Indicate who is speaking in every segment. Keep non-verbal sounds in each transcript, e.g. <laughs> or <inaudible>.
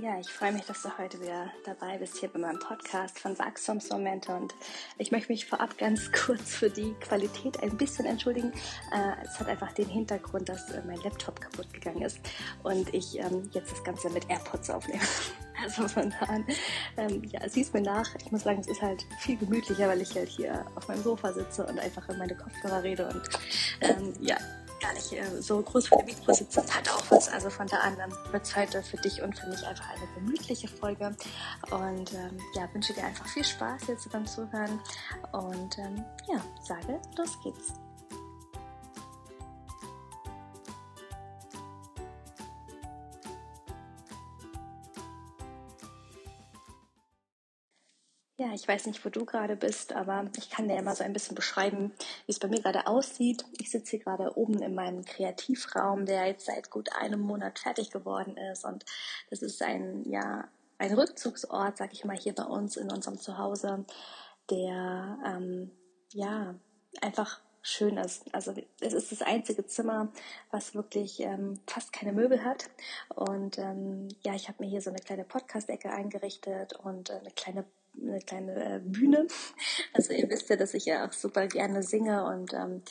Speaker 1: Ja, ich freue mich, dass du heute wieder dabei bist hier bei meinem Podcast von Wachstumsmomente und ich möchte mich vorab ganz <laughs> kurz für die Qualität ein bisschen entschuldigen. Äh, es hat einfach den Hintergrund, dass äh, mein Laptop kaputt gegangen ist und ich ähm, jetzt das Ganze mit AirPods aufnehme. <laughs> Also von da an, ähm, ja, siehst mir nach. Ich muss sagen, es ist halt viel gemütlicher, weil ich halt hier auf meinem Sofa sitze und einfach in meine Kopfhörer rede und ähm, ja, gar nicht äh, so groß vor dem Mikro sitzen, hat auch was. Also von da an wird es heute für dich und für mich einfach eine gemütliche Folge. Und ähm, ja, wünsche dir einfach viel Spaß jetzt beim Zuhören. Und ähm, ja, sage, los geht's. Ich weiß nicht, wo du gerade bist, aber ich kann dir ja mal so ein bisschen beschreiben, wie es bei mir gerade aussieht. Ich sitze hier gerade oben in meinem Kreativraum, der jetzt seit gut einem Monat fertig geworden ist. Und das ist ein, ja, ein Rückzugsort, sag ich mal, hier bei uns in unserem Zuhause, der, ähm, ja, einfach schön ist. Also es ist das einzige Zimmer, was wirklich ähm, fast keine Möbel hat. Und ähm, ja, ich habe mir hier so eine kleine Podcast-Ecke eingerichtet und äh, eine kleine eine kleine äh, Bühne. <laughs> Also ihr wisst ja, dass ich ja auch super gerne singe und ähm,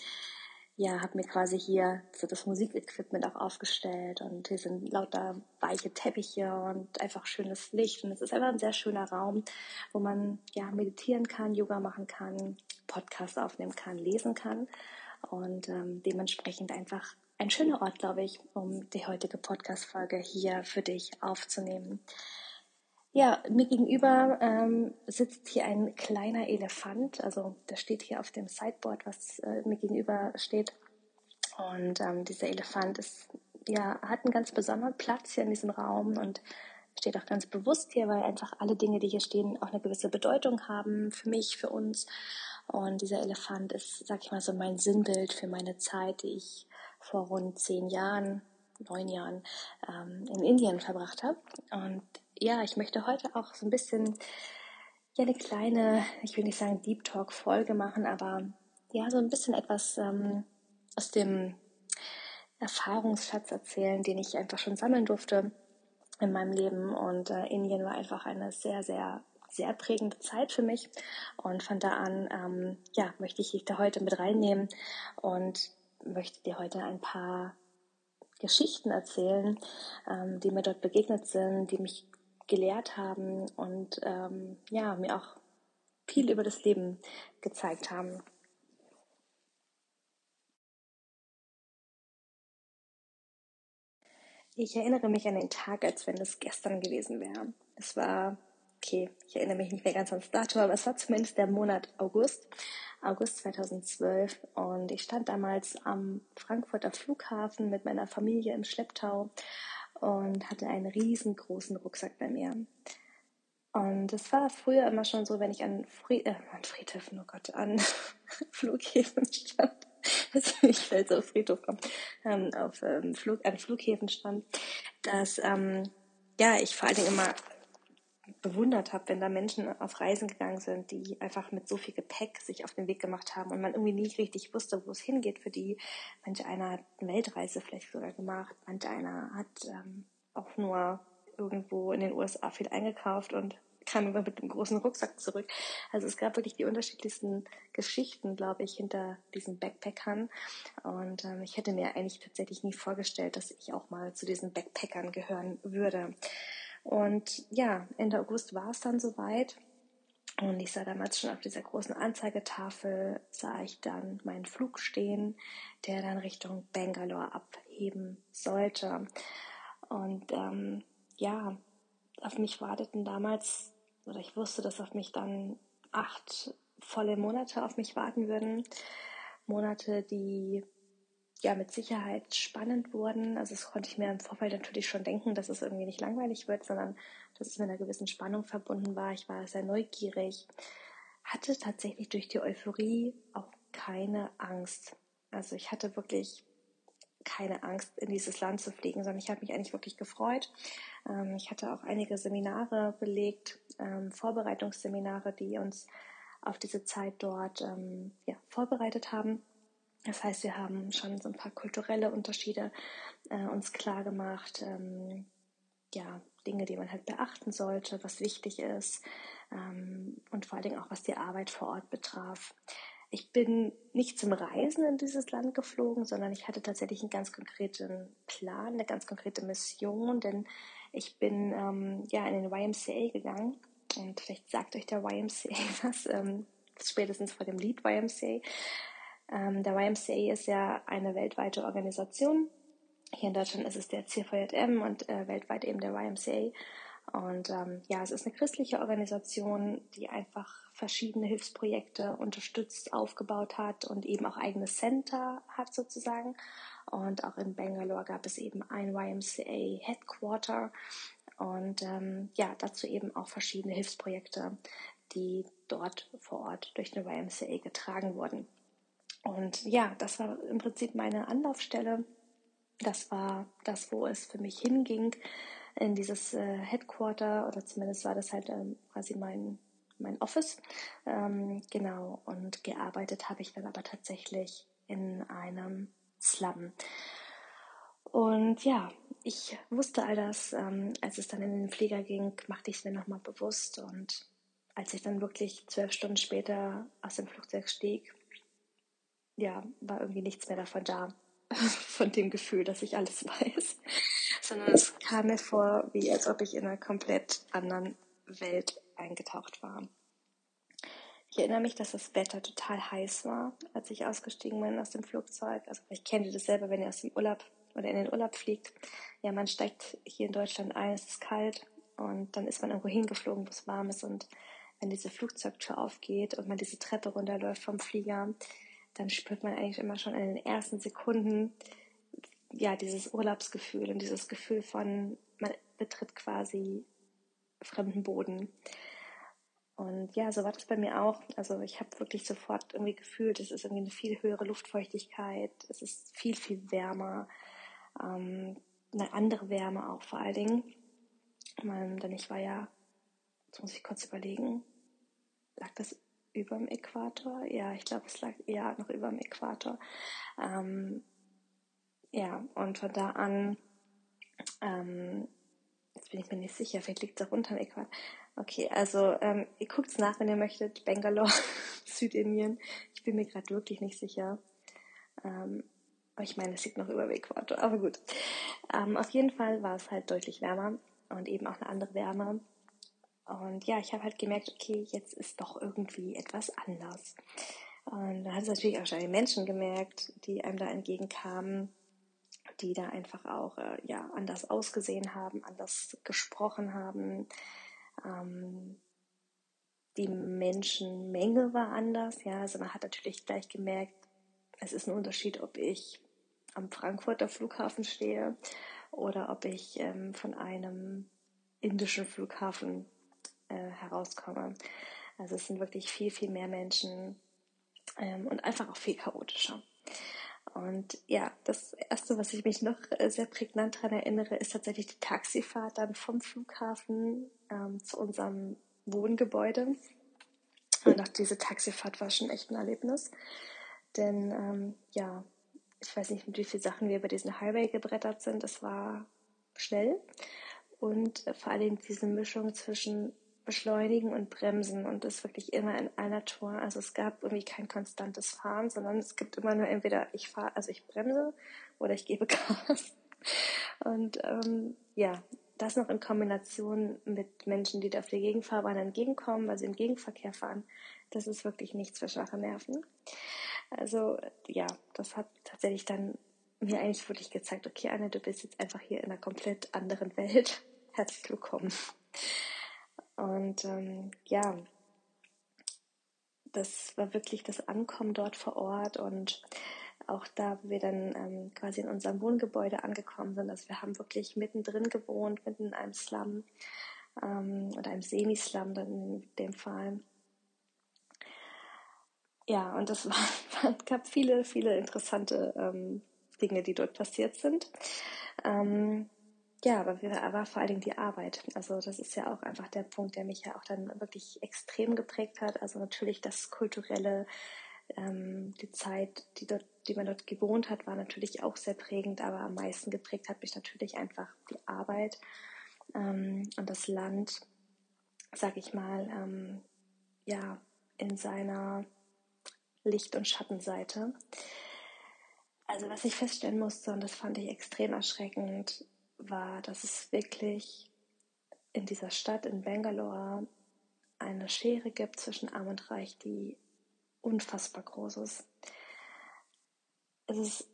Speaker 1: ja, habe mir quasi hier so das Musikequipment auch aufgestellt und hier sind lauter weiche Teppiche und einfach schönes Licht und es ist einfach ein sehr schöner Raum, wo man ja meditieren kann, Yoga machen kann, Podcast aufnehmen kann, lesen kann und ähm, dementsprechend einfach ein schöner Ort, glaube ich, um die heutige Podcast-Folge hier für dich aufzunehmen. Ja, mir gegenüber ähm, sitzt hier ein kleiner Elefant. Also der steht hier auf dem Sideboard, was äh, mir gegenüber steht. Und ähm, dieser Elefant ist, ja, hat einen ganz besonderen Platz hier in diesem Raum und steht auch ganz bewusst hier, weil einfach alle Dinge, die hier stehen, auch eine gewisse Bedeutung haben für mich, für uns. Und dieser Elefant ist, sag ich mal, so mein Sinnbild für meine Zeit, die ich vor rund zehn Jahren, neun Jahren ähm, in Indien verbracht habe. Und ja, ich möchte heute auch so ein bisschen ja eine kleine, ich will nicht sagen Deep Talk Folge machen, aber ja so ein bisschen etwas ähm, aus dem Erfahrungsschatz erzählen, den ich einfach schon sammeln durfte in meinem Leben. Und äh, Indien war einfach eine sehr, sehr, sehr prägende Zeit für mich. Und von da an, ähm, ja, möchte ich dich da heute mit reinnehmen und möchte dir heute ein paar Geschichten erzählen, ähm, die mir dort begegnet sind, die mich gelehrt haben und ähm, ja, mir auch viel über das Leben gezeigt haben. Ich erinnere mich an den Tag, als wenn es gestern gewesen wäre. Es war, okay, ich erinnere mich nicht mehr ganz ans Datum, aber es war zumindest der Monat August, August 2012. Und ich stand damals am Frankfurter Flughafen mit meiner Familie im Schlepptau und hatte einen riesengroßen Rucksack bei mir. Und es war früher immer schon so, wenn ich an, Fried äh, an Friedhöfen, oh Gott, an <laughs> Flughäfen stand, also ich will so auf Friedhof kommen, ähm, auf ähm, Flug, an Flughäfen stand, dass ähm, ja ich vor allen Dingen immer bewundert habe, wenn da Menschen auf Reisen gegangen sind, die einfach mit so viel Gepäck sich auf den Weg gemacht haben und man irgendwie nicht richtig wusste, wo es hingeht für die. Manch einer hat eine Weltreise vielleicht sogar gemacht, manch einer hat ähm, auch nur irgendwo in den USA viel eingekauft und kam immer mit einem großen Rucksack zurück. Also es gab wirklich die unterschiedlichsten Geschichten, glaube ich, hinter diesen Backpackern. Und ähm, ich hätte mir eigentlich tatsächlich nie vorgestellt, dass ich auch mal zu diesen Backpackern gehören würde. Und ja, Ende August war es dann soweit. Und ich sah damals schon auf dieser großen Anzeigetafel, sah ich dann meinen Flug stehen, der dann Richtung Bangalore abheben sollte. Und ähm, ja, auf mich warteten damals, oder ich wusste, dass auf mich dann acht volle Monate auf mich warten würden. Monate, die ja mit Sicherheit spannend wurden. Also das konnte ich mir im Vorfeld natürlich schon denken, dass es irgendwie nicht langweilig wird, sondern dass es mit einer gewissen Spannung verbunden war. Ich war sehr neugierig, hatte tatsächlich durch die Euphorie auch keine Angst. Also ich hatte wirklich keine Angst, in dieses Land zu fliegen, sondern ich habe mich eigentlich wirklich gefreut. Ähm, ich hatte auch einige Seminare belegt, ähm, Vorbereitungsseminare, die uns auf diese Zeit dort ähm, ja, vorbereitet haben. Das heißt, wir haben schon so ein paar kulturelle Unterschiede äh, uns klar gemacht. Ähm, ja, Dinge, die man halt beachten sollte, was wichtig ist ähm, und vor allen Dingen auch was die Arbeit vor Ort betraf. Ich bin nicht zum Reisen in dieses Land geflogen, sondern ich hatte tatsächlich einen ganz konkreten Plan, eine ganz konkrete Mission, denn ich bin ähm, ja in den YMCA gegangen und vielleicht sagt euch der YMCA <laughs> was, ähm, spätestens vor dem Lied YMCA. Ähm, der YMCA ist ja eine weltweite Organisation. Hier in Deutschland ist es der CVJM und äh, weltweit eben der YMCA. Und ähm, ja, es ist eine christliche Organisation, die einfach verschiedene Hilfsprojekte unterstützt, aufgebaut hat und eben auch eigene Center hat sozusagen. Und auch in Bangalore gab es eben ein YMCA Headquarter und ähm, ja, dazu eben auch verschiedene Hilfsprojekte, die dort vor Ort durch den YMCA getragen wurden. Und ja, das war im Prinzip meine Anlaufstelle. Das war das, wo es für mich hinging in dieses äh, Headquarter oder zumindest war das halt ähm, quasi mein, mein Office. Ähm, genau, und gearbeitet habe ich dann aber tatsächlich in einem Slum. Und ja, ich wusste all das, ähm, als es dann in den Flieger ging, machte ich es mir nochmal bewusst. Und als ich dann wirklich zwölf Stunden später aus dem Flugzeug stieg, ja, war irgendwie nichts mehr davon da, <laughs> von dem Gefühl, dass ich alles weiß, sondern es kam mir vor, wie als ob ich in einer komplett anderen Welt eingetaucht war. Ich erinnere mich, dass das Wetter total heiß war, als ich ausgestiegen bin aus dem Flugzeug. Also ich kenne das selber, wenn ihr aus dem Urlaub oder in den Urlaub fliegt. Ja, man steigt hier in Deutschland ein, es ist kalt und dann ist man irgendwo hingeflogen, wo es warm ist und wenn diese Flugzeugtür aufgeht und man diese Treppe runterläuft vom Flieger, dann spürt man eigentlich immer schon in den ersten Sekunden ja dieses Urlaubsgefühl und dieses Gefühl von man betritt quasi fremden Boden. Und ja, so war das bei mir auch. Also ich habe wirklich sofort irgendwie gefühlt, es ist irgendwie eine viel höhere Luftfeuchtigkeit, es ist viel, viel wärmer, ähm, eine andere Wärme auch vor allen Dingen. Ähm, denn ich war ja, jetzt muss ich kurz überlegen, lag das über dem Äquator? Ja, ich glaube, es lag ja noch über dem Äquator. Ähm, ja, und von da an, ähm, jetzt bin ich mir nicht sicher, vielleicht liegt es auch unter dem Äquator. Okay, also ähm, ihr guckt es nach, wenn ihr möchtet. Bangalore, <laughs> Südindien. Ich bin mir gerade wirklich nicht sicher. Ähm, ich meine, es liegt noch über dem Äquator, aber gut. Ähm, auf jeden Fall war es halt deutlich wärmer und eben auch eine andere Wärme. Und ja, ich habe halt gemerkt, okay, jetzt ist doch irgendwie etwas anders. Und da hat es natürlich auch schon die Menschen gemerkt, die einem da entgegenkamen, die da einfach auch äh, ja, anders ausgesehen haben, anders gesprochen haben, ähm, die Menschenmenge war anders. Ja, also man hat natürlich gleich gemerkt, es ist ein Unterschied, ob ich am Frankfurter Flughafen stehe oder ob ich ähm, von einem indischen Flughafen äh, herauskomme. Also es sind wirklich viel, viel mehr Menschen ähm, und einfach auch viel chaotischer. Und ja, das Erste, was ich mich noch äh, sehr prägnant daran erinnere, ist tatsächlich die Taxifahrt dann vom Flughafen ähm, zu unserem Wohngebäude. Und auch diese Taxifahrt war schon echt ein Erlebnis. Denn ähm, ja, ich weiß nicht, mit wie vielen Sachen wir über diesen Highway gebrettert sind. Es war schnell und vor allem diese Mischung zwischen Beschleunigen und Bremsen und das wirklich immer in einer Tour. Also es gab irgendwie kein konstantes Fahren, sondern es gibt immer nur entweder ich fahre, also ich bremse oder ich gebe <laughs> Gas. Und ähm, ja, das noch in Kombination mit Menschen, die da auf der Gegenfahrbahn entgegenkommen, also im Gegenverkehr fahren, das ist wirklich nichts für schwache Nerven. Also ja, das hat tatsächlich dann mir eigentlich wirklich gezeigt, okay, Anne, du bist jetzt einfach hier in einer komplett anderen Welt. <laughs> Herzlich willkommen. Und ähm, ja, das war wirklich das Ankommen dort vor Ort und auch da, wo wir dann ähm, quasi in unserem Wohngebäude angekommen sind, also wir haben wirklich mittendrin gewohnt, mitten in einem Slum ähm, oder einem Semi-Slum dann in dem Fall. Ja, und es <laughs> war, gab viele, viele interessante ähm, Dinge, die dort passiert sind. Ähm, ja, aber war vor allen Dingen die Arbeit. Also das ist ja auch einfach der Punkt, der mich ja auch dann wirklich extrem geprägt hat. Also natürlich das kulturelle, ähm, die Zeit, die dort, die man dort gewohnt hat, war natürlich auch sehr prägend, aber am meisten geprägt hat mich natürlich einfach die Arbeit. ähm, und das Land, sag ich mal, ähm, ja, in seiner Licht- und Schattenseite. Also was ich feststellen musste, und das fand ich extrem erschreckend, war, dass es wirklich in dieser Stadt in Bangalore eine Schere gibt zwischen Arm und Reich, die unfassbar groß ist. Es ist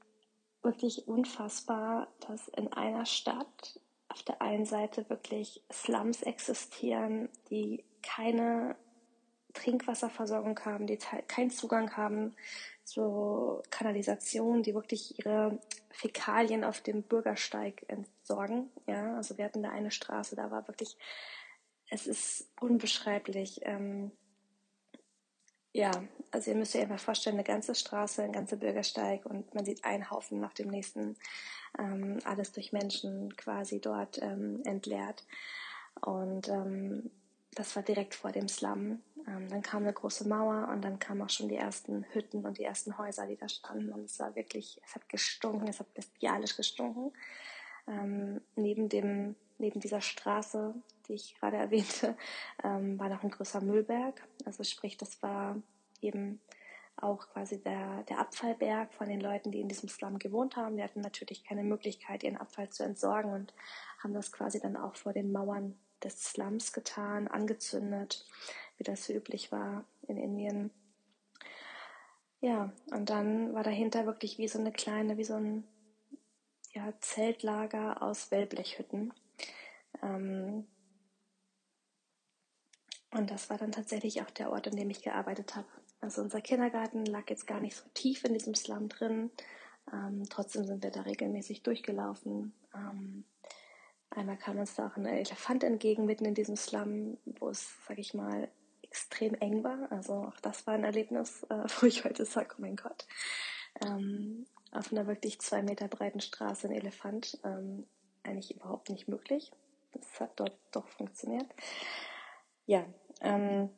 Speaker 1: wirklich unfassbar, dass in einer Stadt auf der einen Seite wirklich Slums existieren, die keine Trinkwasserversorgung haben, die keinen Zugang haben zur Kanalisation, die wirklich ihre Fäkalien auf dem Bürgersteig entsorgen. Ja, also wir hatten da eine Straße, da war wirklich, es ist unbeschreiblich. Ähm, ja, also ihr müsst euch einfach vorstellen, eine ganze Straße, ein ganzer Bürgersteig und man sieht einen Haufen nach dem nächsten, ähm, alles durch Menschen quasi dort ähm, entleert. Und ähm, das war direkt vor dem Slum. Ähm, dann kam eine große Mauer und dann kamen auch schon die ersten Hütten und die ersten Häuser, die da standen. Und es war wirklich, es hat gestunken, es hat bestialisch gestunken. Ähm, neben dem, neben dieser Straße, die ich gerade <laughs> erwähnte, ähm, war noch ein größer Müllberg. Also sprich, das war eben auch quasi der, der Abfallberg von den Leuten, die in diesem Slum gewohnt haben. Die hatten natürlich keine Möglichkeit, ihren Abfall zu entsorgen und haben das quasi dann auch vor den Mauern des Slums getan, angezündet, wie das so üblich war in Indien. Ja, und dann war dahinter wirklich wie so eine kleine, wie so ein ja, Zeltlager aus Wellblechhütten. Ähm, und das war dann tatsächlich auch der Ort, an dem ich gearbeitet habe. Also unser Kindergarten lag jetzt gar nicht so tief in diesem Slum drin. Ähm, trotzdem sind wir da regelmäßig durchgelaufen. Ähm, Einmal kam uns da auch ein Elefant entgegen, mitten in diesem Slum, wo es, sag ich mal, extrem eng war. Also auch das war ein Erlebnis, äh, <laughs> wo ich heute sage, oh mein Gott. Ähm, auf einer wirklich zwei Meter breiten Straße ein Elefant, ähm, eigentlich überhaupt nicht möglich. Das hat dort doch funktioniert. Ja, ähm,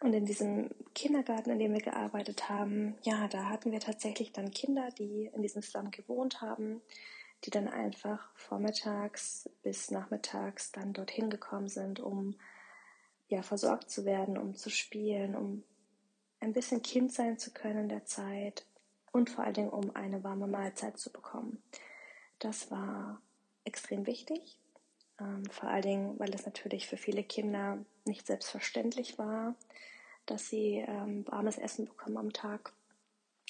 Speaker 1: und in diesem Kindergarten, in dem wir gearbeitet haben, ja, da hatten wir tatsächlich dann Kinder, die in diesem Slum gewohnt haben, die dann einfach vormittags bis nachmittags dann dorthin gekommen sind, um ja versorgt zu werden, um zu spielen, um ein bisschen Kind sein zu können in der Zeit und vor allen Dingen um eine warme Mahlzeit zu bekommen. Das war extrem wichtig, ähm, vor allen Dingen, weil es natürlich für viele Kinder nicht selbstverständlich war, dass sie ähm, warmes Essen bekommen am Tag.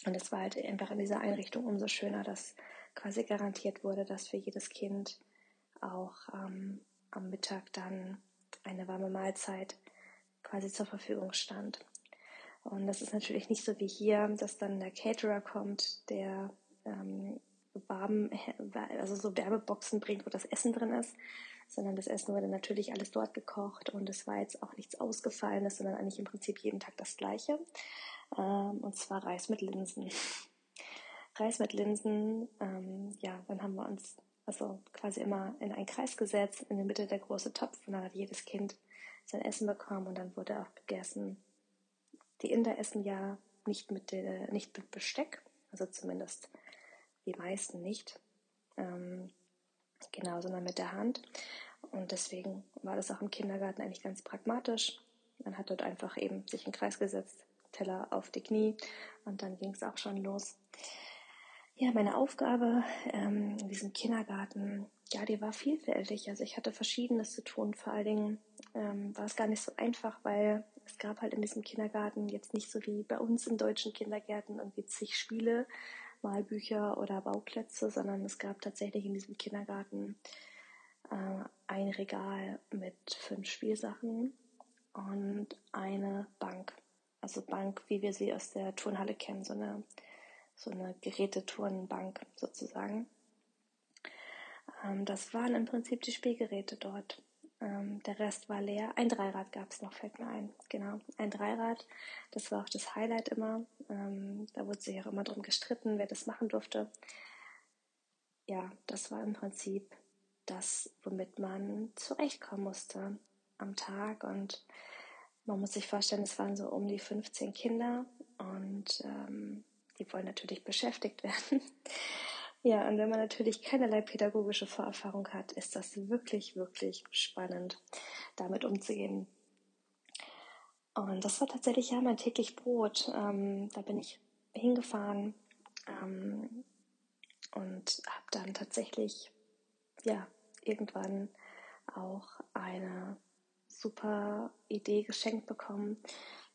Speaker 1: Und es war halt einfach in dieser Einrichtung umso schöner, dass quasi garantiert wurde, dass für jedes Kind auch ähm, am Mittag dann eine warme Mahlzeit quasi zur Verfügung stand. Und das ist natürlich nicht so wie hier, dass dann der Caterer kommt, der ähm, warm, also so Werbeboxen bringt, wo das Essen drin ist, sondern das Essen wurde natürlich alles dort gekocht und es war jetzt auch nichts Ausgefallenes, sondern eigentlich im Prinzip jeden Tag das Gleiche. Ähm, und zwar Reis mit Linsen. <laughs> Reis mit Linsen, ähm, ja, dann haben wir uns also quasi immer in einen Kreis gesetzt, in der Mitte der große Topf und dann hat jedes Kind sein Essen bekommen und dann wurde auch gegessen. Die Inder essen ja nicht mit, der, nicht mit Besteck, also zumindest die meisten nicht, ähm, genau, sondern mit der Hand. Und deswegen war das auch im Kindergarten eigentlich ganz pragmatisch. Man hat dort einfach eben sich in den Kreis gesetzt, Teller auf die Knie und dann ging es auch schon los. Ja, meine Aufgabe ähm, in diesem Kindergarten, ja, die war vielfältig. Also ich hatte Verschiedenes zu tun. Vor allen Dingen ähm, war es gar nicht so einfach, weil es gab halt in diesem Kindergarten jetzt nicht so wie bei uns in deutschen Kindergärten irgendwie zig Spiele, Malbücher oder Bauplätze, sondern es gab tatsächlich in diesem Kindergarten äh, ein Regal mit fünf Spielsachen und eine Bank. Also Bank, wie wir sie aus der Turnhalle kennen, so eine so eine Geräteturnbank sozusagen. Ähm, das waren im Prinzip die Spielgeräte dort. Ähm, der Rest war leer. Ein Dreirad gab es noch, fällt mir ein. Genau, ein Dreirad. Das war auch das Highlight immer. Ähm, da wurde sich auch immer drum gestritten, wer das machen durfte. Ja, das war im Prinzip das, womit man zurechtkommen musste am Tag. Und man muss sich vorstellen, es waren so um die 15 Kinder und ähm, die wollen natürlich beschäftigt werden. <laughs> Ja, und wenn man natürlich keinerlei pädagogische Vorerfahrung hat, ist das wirklich, wirklich spannend, damit umzugehen. Und das war tatsächlich ja mein täglich Brot. Ähm, da bin ich hingefahren ähm, und habe dann tatsächlich ja irgendwann auch eine super Idee geschenkt bekommen,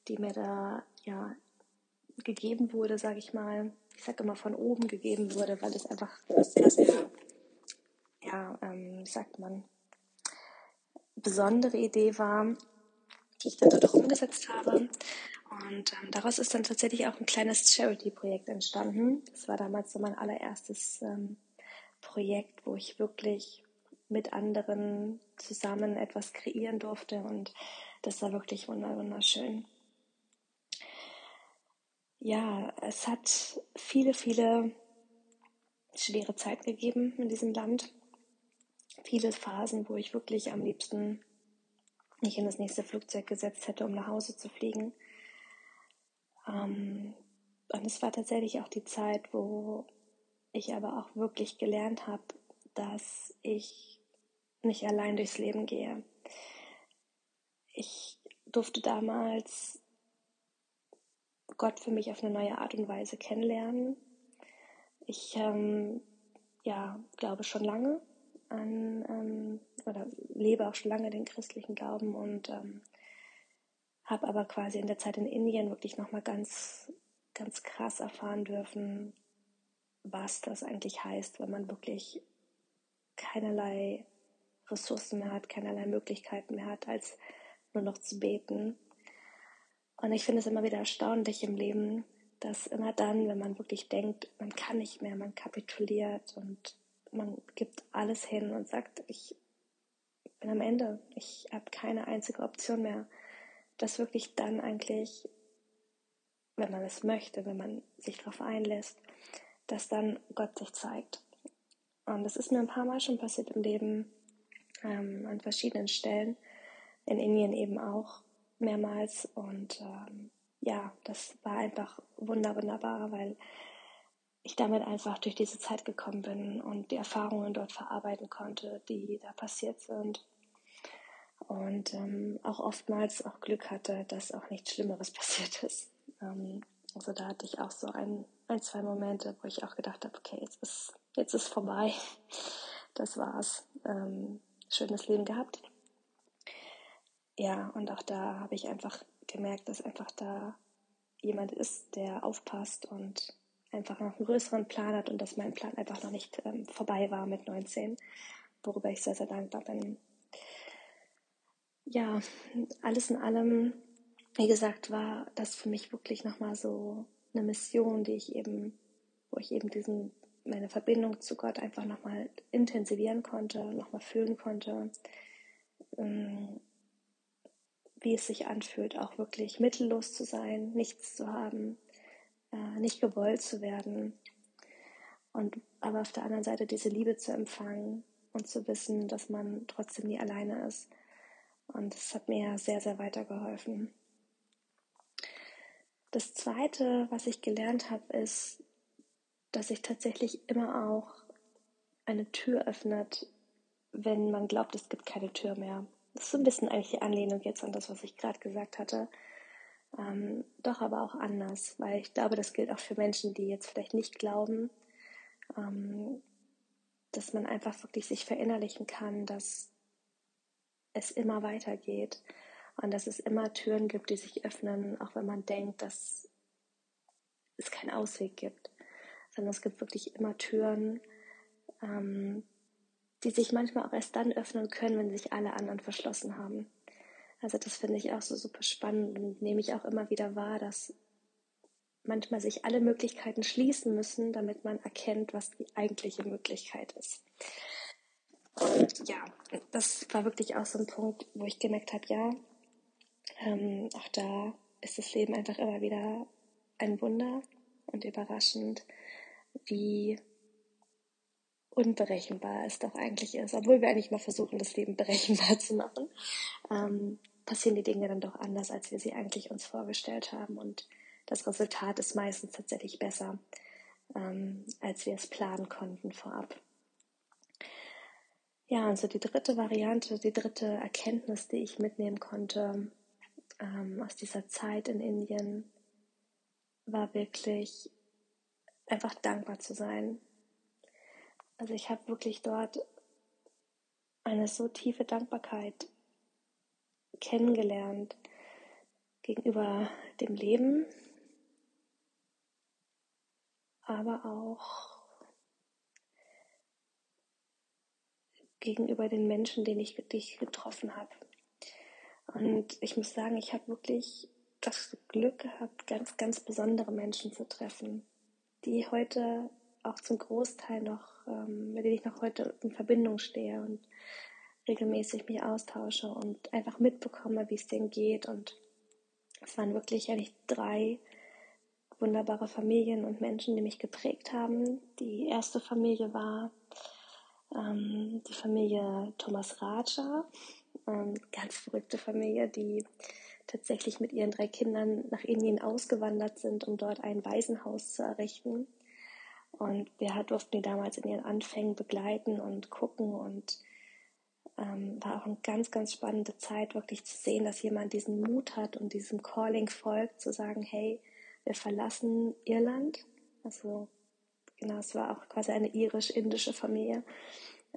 Speaker 1: die mir da ja gegeben wurde, sage ich mal. Ich sage immer von oben gegeben wurde, weil es einfach sehr, sehr, ja, ähm, wie sagt man, besondere Idee war, die ich dann dort auch umgesetzt habe. Und ähm, daraus ist dann tatsächlich auch ein kleines Charity-Projekt entstanden. Das war damals so mein allererstes ähm, Projekt, wo ich wirklich mit anderen zusammen etwas kreieren durfte und das war wirklich wunderschön. Ja, es hat viele, viele schwere Zeiten gegeben in diesem Land. Viele Phasen, wo ich wirklich am liebsten mich in das nächste Flugzeug gesetzt hätte, um nach Hause zu fliegen. Ähm, und es war tatsächlich auch die Zeit, wo ich aber auch wirklich gelernt habe, dass ich nicht allein durchs Leben gehe. Ich durfte damals Gott für mich auf eine neue Art und Weise kennenlernen. Ich ähm, ja, glaube schon lange an ähm, oder lebe auch schon lange den christlichen Glauben und ähm, habe aber quasi in der Zeit in Indien wirklich nochmal ganz, ganz krass erfahren dürfen, was das eigentlich heißt, wenn man wirklich keinerlei Ressourcen mehr hat, keinerlei Möglichkeiten mehr hat, als nur noch zu beten. Und ich finde es immer wieder erstaunlich im Leben, dass immer dann, wenn man wirklich denkt, man kann nicht mehr, man kapituliert und man gibt alles hin und sagt, ich bin am Ende, ich habe keine einzige Option mehr, dass wirklich dann eigentlich, wenn man es möchte, wenn man sich darauf einlässt, dass dann Gott sich zeigt. Und das ist mir ein paar Mal schon passiert im Leben, ähm, an verschiedenen Stellen, in Indien eben auch mehrmals. Und ähm, ja, das war einfach wunder, wunderbar, weil ich damit einfach durch diese Zeit gekommen bin und die Erfahrungen dort verarbeiten konnte, die da passiert sind. Und ähm, auch oftmals auch Glück hatte, dass auch nichts Schlimmeres <laughs> passiert ist. Ähm, also da hatte ich auch so ein, ein, zwei Momente, wo ich auch gedacht habe, okay, jetzt ist, jetzt ist vorbei. Das war's. Ähm, schönes Leben gehabt. Ja, und auch da habe ich einfach gemerkt, dass einfach da jemand ist, der aufpasst und einfach noch einen größeren Plan hat und dass mein Plan einfach noch nicht ähm, vorbei war mit 19, worüber ich sehr, sehr dankbar bin. Ja, alles in allem, wie gesagt, war das für mich wirklich nochmal so eine Mission, die ich eben, wo ich eben diesen, meine Verbindung zu Gott einfach nochmal intensivieren konnte, nochmal fühlen konnte, ähm, wie es sich anfühlt, auch wirklich mittellos zu sein, nichts zu haben, äh, nicht gewollt zu werden. Und aber auf der anderen Seite diese Liebe zu empfangen und zu wissen, dass man trotzdem nie alleine ist. Und das hat mir sehr, sehr weitergeholfen. Das Zweite, was ich gelernt habe, ist, dass sich tatsächlich immer auch eine Tür öffnet, wenn man glaubt, es gibt keine Tür mehr. Das ist so ein bisschen eigentlich die Anlehnung jetzt an das, was ich gerade gesagt hatte. Ähm, doch aber auch anders, weil ich glaube, das gilt auch für Menschen, die jetzt vielleicht nicht glauben, ähm, dass man einfach wirklich sich verinnerlichen kann, dass es immer weitergeht und dass es immer Türen gibt, die sich öffnen, auch wenn man denkt, dass es keinen Ausweg gibt, sondern es gibt wirklich immer Türen, ähm, die sich manchmal auch erst dann öffnen können, wenn sich alle anderen verschlossen haben. Also das finde ich auch so super spannend und nehme ich auch immer wieder wahr, dass manchmal sich alle Möglichkeiten schließen müssen, damit man erkennt, was die eigentliche Möglichkeit ist. Und ja, das war wirklich auch so ein Punkt, wo ich gemerkt habe, ja, ähm, auch da ist das Leben einfach immer wieder ein Wunder und überraschend, wie unberechenbar es doch eigentlich ist, obwohl wir eigentlich mal versuchen, das Leben berechenbar <laughs> zu machen, ähm, passieren die Dinge dann doch anders, als wir sie eigentlich uns vorgestellt haben und das Resultat ist meistens tatsächlich besser, ähm, als wir es planen konnten vorab. Ja, und so die dritte Variante, die dritte Erkenntnis, die ich mitnehmen konnte ähm, aus dieser Zeit in Indien, war wirklich einfach dankbar zu sein. Also ich habe wirklich dort eine so tiefe Dankbarkeit kennengelernt gegenüber dem Leben, aber auch gegenüber den Menschen, den ich, die getroffen habe. Und ich muss sagen, ich habe wirklich das Glück gehabt, ganz, ganz besondere Menschen zu treffen, die heute auch zum Großteil noch, ähm, mit denen ich noch heute in Verbindung stehe und regelmäßig mich austausche und einfach mitbekomme, wie es denen geht. Und es waren wirklich eigentlich drei wunderbare Familien und Menschen, die mich geprägt haben. Die erste Familie war ähm, die Familie Thomas Raja, ähm, ganz verrückte Familie, die tatsächlich mit ihren drei Kindern nach Indien ausgewandert sind, um dort ein Waisenhaus zu errichten. Und wir durften die damals in ihren Anfängen begleiten und gucken und ähm, war auch eine ganz, ganz spannende Zeit, wirklich zu sehen, dass jemand diesen Mut hat und diesem Calling folgt, zu sagen, hey, wir verlassen Irland. Also genau, es war auch quasi eine irisch-indische Familie.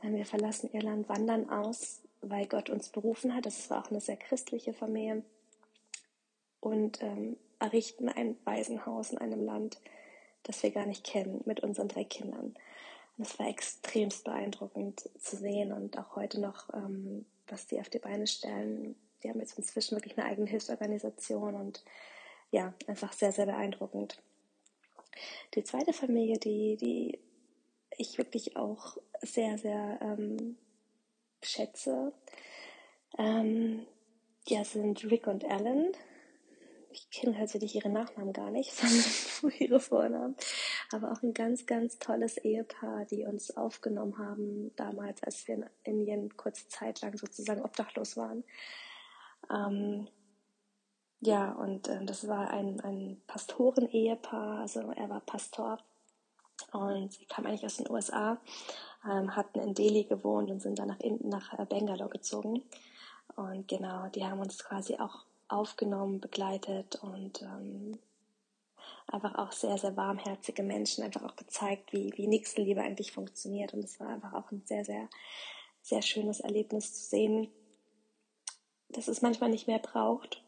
Speaker 1: Ähm, wir verlassen Irland, wandern aus, weil Gott uns berufen hat. Das war auch eine sehr christliche Familie. Und ähm, errichten ein Waisenhaus in einem Land, das wir gar nicht kennen, mit unseren drei Kindern. Und es war extremst beeindruckend zu sehen und auch heute noch, ähm, was die auf die Beine stellen. Die haben jetzt inzwischen wirklich eine eigene Hilfsorganisation und ja, einfach sehr, sehr beeindruckend. Die zweite Familie, die, die ich wirklich auch sehr, sehr ähm, schätze, ähm, ja, sind Rick und Alan. Ich kenne tatsächlich ihre Nachnamen gar nicht, <laughs> sondern nur ihre Vornamen. Aber auch ein ganz, ganz tolles Ehepaar, die uns aufgenommen haben, damals, als wir in Indien kurze Zeit lang sozusagen obdachlos waren. Ähm, ja, und äh, das war ein, ein Pastoren-Ehepaar, also er war Pastor und sie kam eigentlich aus den USA, ähm, hatten in Delhi gewohnt und sind dann nach, nach äh, Bangalore gezogen. Und genau, die haben uns quasi auch aufgenommen, begleitet und ähm, einfach auch sehr, sehr warmherzige Menschen, einfach auch gezeigt, wie, wie Nächstenliebe eigentlich funktioniert. Und es war einfach auch ein sehr, sehr, sehr schönes Erlebnis zu sehen, dass es manchmal nicht mehr braucht,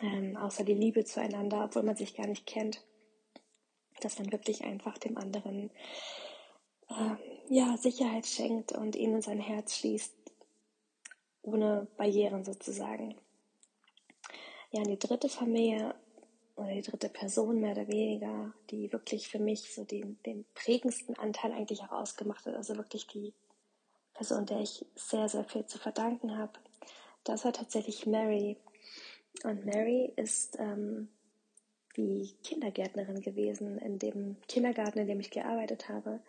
Speaker 1: ähm, außer die Liebe zueinander, obwohl man sich gar nicht kennt, dass man wirklich einfach dem anderen ähm, ja, Sicherheit schenkt und ihn in sein Herz schließt, ohne Barrieren sozusagen. Ja, die dritte Familie oder die dritte Person mehr oder weniger, die wirklich für mich so den, den prägendsten Anteil eigentlich auch ausgemacht hat, also wirklich die Person, der ich sehr, sehr viel zu verdanken habe, das war tatsächlich Mary. Und Mary ist ähm, die Kindergärtnerin gewesen in dem Kindergarten, in dem ich gearbeitet habe.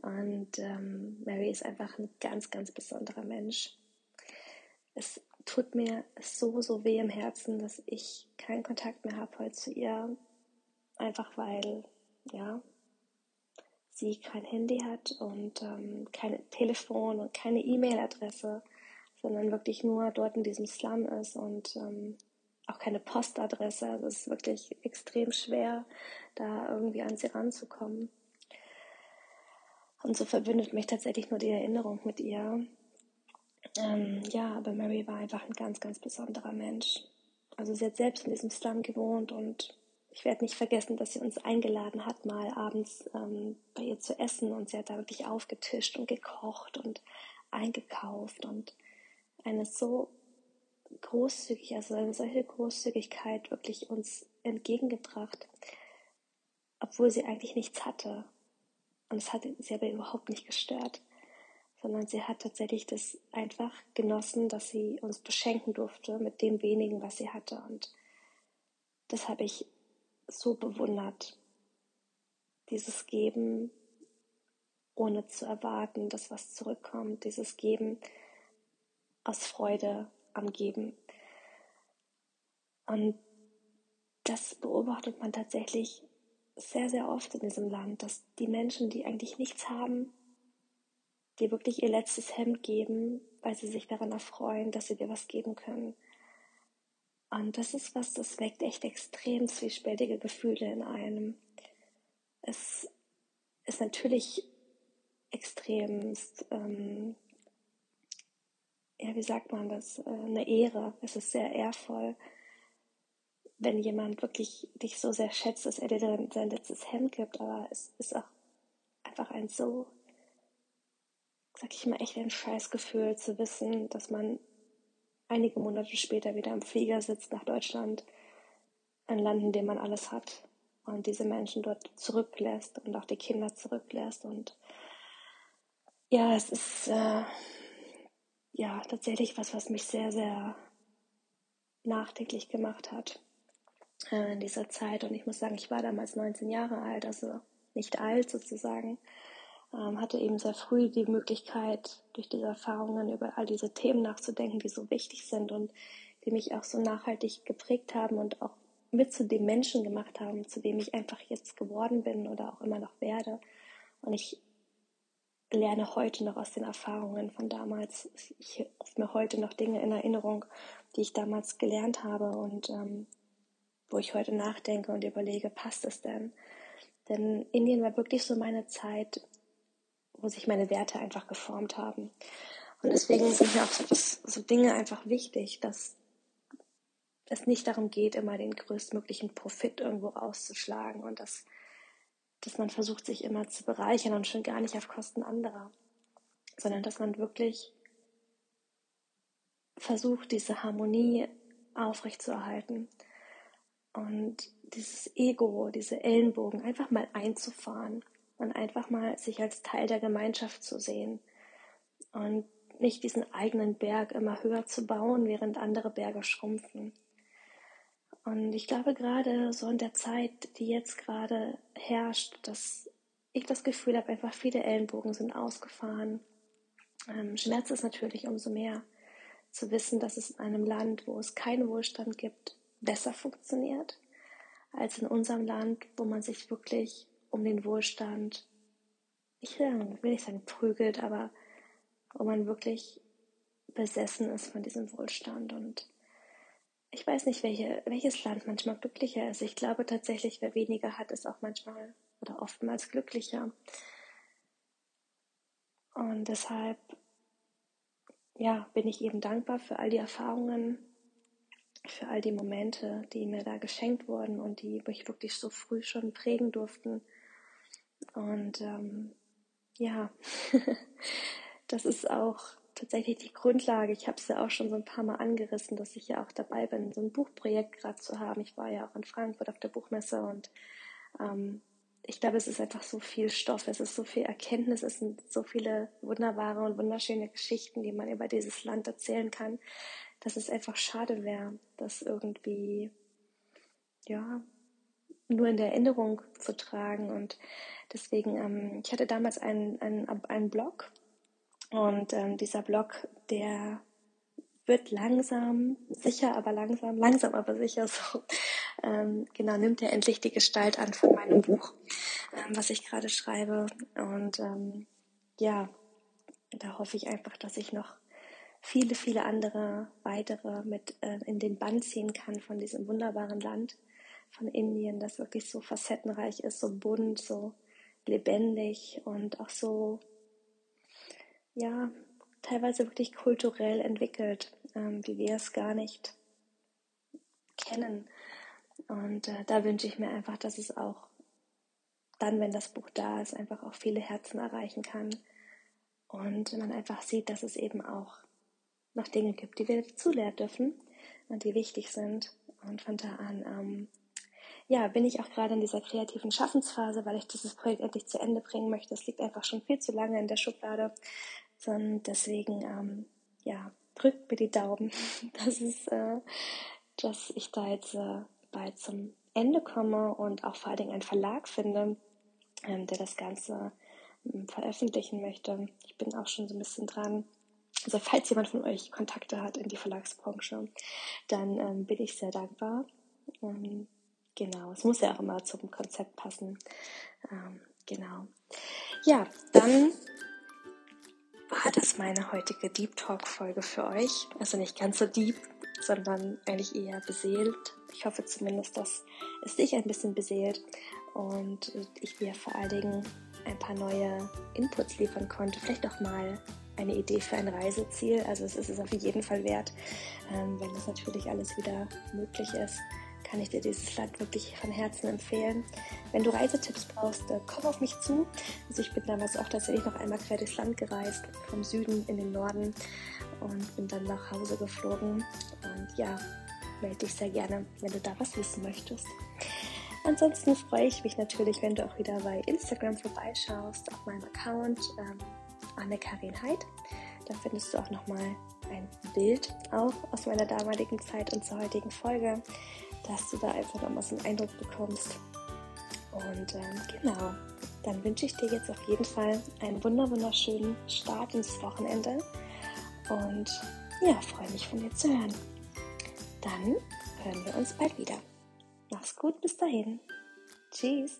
Speaker 1: Und ähm, Mary ist einfach ein ganz, ganz besonderer Mensch. Es tut mir so, so weh im Herzen, dass ich keinen Kontakt mehr habe heute zu ihr. Einfach weil, ja, sie kein Handy hat und ähm, kein Telefon und keine E-Mail-Adresse sondern wirklich nur dort in diesem Slum ist und ähm, auch keine Postadresse. Also es ist wirklich extrem schwer, da irgendwie an sie ranzukommen. Und so verbindet mich tatsächlich nur die Erinnerung mit ihr. Ähm, ja, aber Mary war einfach ein ganz, ganz besonderer Mensch. Also sie hat selbst in diesem Slum gewohnt und ich werde nicht vergessen, dass sie uns eingeladen hat, mal abends ähm, bei ihr zu essen und sie hat da wirklich aufgetischt und gekocht und eingekauft und eine so großzügig, also eine solche Großzügigkeit wirklich uns entgegengebracht, obwohl sie eigentlich nichts hatte. Und es hat sie aber überhaupt nicht gestört, sondern sie hat tatsächlich das einfach genossen, dass sie uns beschenken durfte mit dem wenigen, was sie hatte. Und das habe ich so bewundert. Dieses Geben, ohne zu erwarten, dass was zurückkommt, dieses Geben, aus Freude am Geben. Und das beobachtet man tatsächlich sehr, sehr oft in diesem Land, dass die Menschen, die eigentlich nichts haben, dir wirklich ihr letztes Hemd geben, weil sie sich daran erfreuen, dass sie dir was geben können. Und das ist was, das weckt echt extrem zwiespältige Gefühle in einem. Es ist natürlich extremst, ähm, ja, wie sagt man das, äh, eine Ehre. Es ist sehr ehrvoll, wenn jemand wirklich dich so sehr schätzt, dass er dir sein letztes Hemd gibt. Aber es ist auch einfach ein so, sag ich mal, echt ein Scheißgefühl zu wissen, dass man einige Monate später wieder im Flieger sitzt nach Deutschland, ein Land, in dem man alles hat und diese Menschen dort zurücklässt und auch die Kinder zurücklässt. Und ja, es ist äh, ja tatsächlich was, was mich sehr, sehr nachdenklich gemacht hat äh, in dieser Zeit. Und ich muss sagen, ich war damals 19 Jahre alt, also nicht alt sozusagen. Ähm, hatte eben sehr früh die Möglichkeit, durch diese Erfahrungen über all diese Themen nachzudenken, die so wichtig sind und die mich auch so nachhaltig geprägt haben und auch mit zu dem Menschen gemacht haben, zu dem ich einfach jetzt geworden bin oder auch immer noch werde. Und ich lerne heute noch aus den Erfahrungen von damals. Ich rufe mir heute noch Dinge in Erinnerung, die ich damals gelernt habe und ähm, wo ich heute nachdenke und überlege, passt es denn? Denn Indien war wirklich so meine Zeit, wo sich meine Werte einfach geformt haben. Und deswegen sind mir auch so, so Dinge einfach wichtig, dass es nicht darum geht, immer den größtmöglichen Profit irgendwo rauszuschlagen und dass, dass man versucht, sich immer zu bereichern und schon gar nicht auf Kosten anderer, sondern dass man wirklich versucht, diese Harmonie aufrechtzuerhalten und dieses Ego, diese Ellenbogen einfach mal einzufahren und einfach mal sich als Teil der Gemeinschaft zu sehen und nicht diesen eigenen Berg immer höher zu bauen, während andere Berge schrumpfen. Und ich glaube gerade so in der Zeit, die jetzt gerade herrscht, dass ich das Gefühl habe, einfach viele Ellenbogen sind ausgefahren. Ähm, Schmerz ist natürlich umso mehr zu wissen, dass es in einem Land, wo es keinen Wohlstand gibt, besser funktioniert als in unserem Land, wo man sich wirklich um den Wohlstand, ich will nicht sagen prügelt, aber wo man wirklich besessen ist von diesem Wohlstand. Und ich weiß nicht, welche, welches Land manchmal glücklicher ist. Ich glaube tatsächlich, wer weniger hat, ist auch manchmal oder oftmals glücklicher. Und deshalb, ja, bin ich eben dankbar für all die Erfahrungen, für all die Momente, die mir da geschenkt wurden und die mich wirklich so früh schon prägen durften. Und ähm, ja, <laughs> das ist auch tatsächlich die Grundlage. Ich habe es ja auch schon so ein paar Mal angerissen, dass ich ja auch dabei bin, so ein Buchprojekt gerade zu haben. Ich war ja auch in Frankfurt auf der Buchmesse und ähm, ich glaube, es ist einfach so viel Stoff, es ist so viel Erkenntnis, es sind so viele wunderbare und wunderschöne Geschichten, die man über dieses Land erzählen kann, dass es einfach schade wäre, das irgendwie, ja, nur in der Erinnerung zu tragen. Und deswegen, ähm, ich hatte damals einen, einen, einen Blog und ähm, dieser Blog, der wird langsam, sicher, aber langsam, langsam, aber sicher so, <laughs> ähm, genau, nimmt er endlich die Gestalt an von meinem Buch, ähm, was ich gerade schreibe. Und ähm, ja, da hoffe ich einfach, dass ich noch viele, viele andere weitere mit äh, in den Bann ziehen kann von diesem wunderbaren Land von Indien, das wirklich so facettenreich ist, so bunt, so lebendig und auch so, ja, teilweise wirklich kulturell entwickelt, ähm, wie wir es gar nicht kennen. Und äh, da wünsche ich mir einfach, dass es auch dann, wenn das Buch da ist, einfach auch viele Herzen erreichen kann. Und man einfach sieht, dass es eben auch noch Dinge gibt, die wir dazulernen dürfen und die wichtig sind. Und von da an, ähm, ja, bin ich auch gerade in dieser kreativen Schaffensphase, weil ich dieses Projekt endlich zu Ende bringen möchte. Es liegt einfach schon viel zu lange in der Schublade. Und deswegen, ähm, ja, drückt mir die Daumen, <laughs> dass, es, äh, dass ich da jetzt äh, bald zum Ende komme und auch vor allen Dingen einen Verlag finde, ähm, der das Ganze ähm, veröffentlichen möchte. Ich bin auch schon so ein bisschen dran, also falls jemand von euch Kontakte hat in die Verlagsbranche, dann ähm, bin ich sehr dankbar. Ähm, genau, es muss ja auch immer zum Konzept passen. Ähm, genau. Ja, dann war das meine heutige Deep Talk Folge für euch. Also nicht ganz so deep, sondern eigentlich eher beseelt. Ich hoffe zumindest, dass es dich ein bisschen beseelt und ich dir vor allen Dingen ein paar neue Inputs liefern konnte. Vielleicht auch mal eine Idee für ein Reiseziel. Also es ist es auf jeden Fall wert, ähm, wenn das natürlich alles wieder möglich ist kann ich dir dieses Land wirklich von Herzen empfehlen. Wenn du Reisetipps brauchst, äh, komm auf mich zu. Also ich bin damals auch tatsächlich noch einmal quer durchs Land gereist, vom Süden in den Norden und bin dann nach Hause geflogen. Und ja, melde dich sehr gerne, wenn du da was wissen möchtest. Ansonsten freue ich mich natürlich, wenn du auch wieder bei Instagram vorbeischaust, auf meinem Account ähm, Anne-Karin Heid. Da findest du auch nochmal ein Bild auch aus meiner damaligen Zeit und zur heutigen Folge dass du da einfach nochmal so einen Eindruck bekommst. Und ähm, genau, dann wünsche ich dir jetzt auf jeden Fall einen wunderschönen Start ins Wochenende und ja, freue mich von dir zu hören. Dann hören wir uns bald wieder. Mach's gut, bis dahin. Tschüss.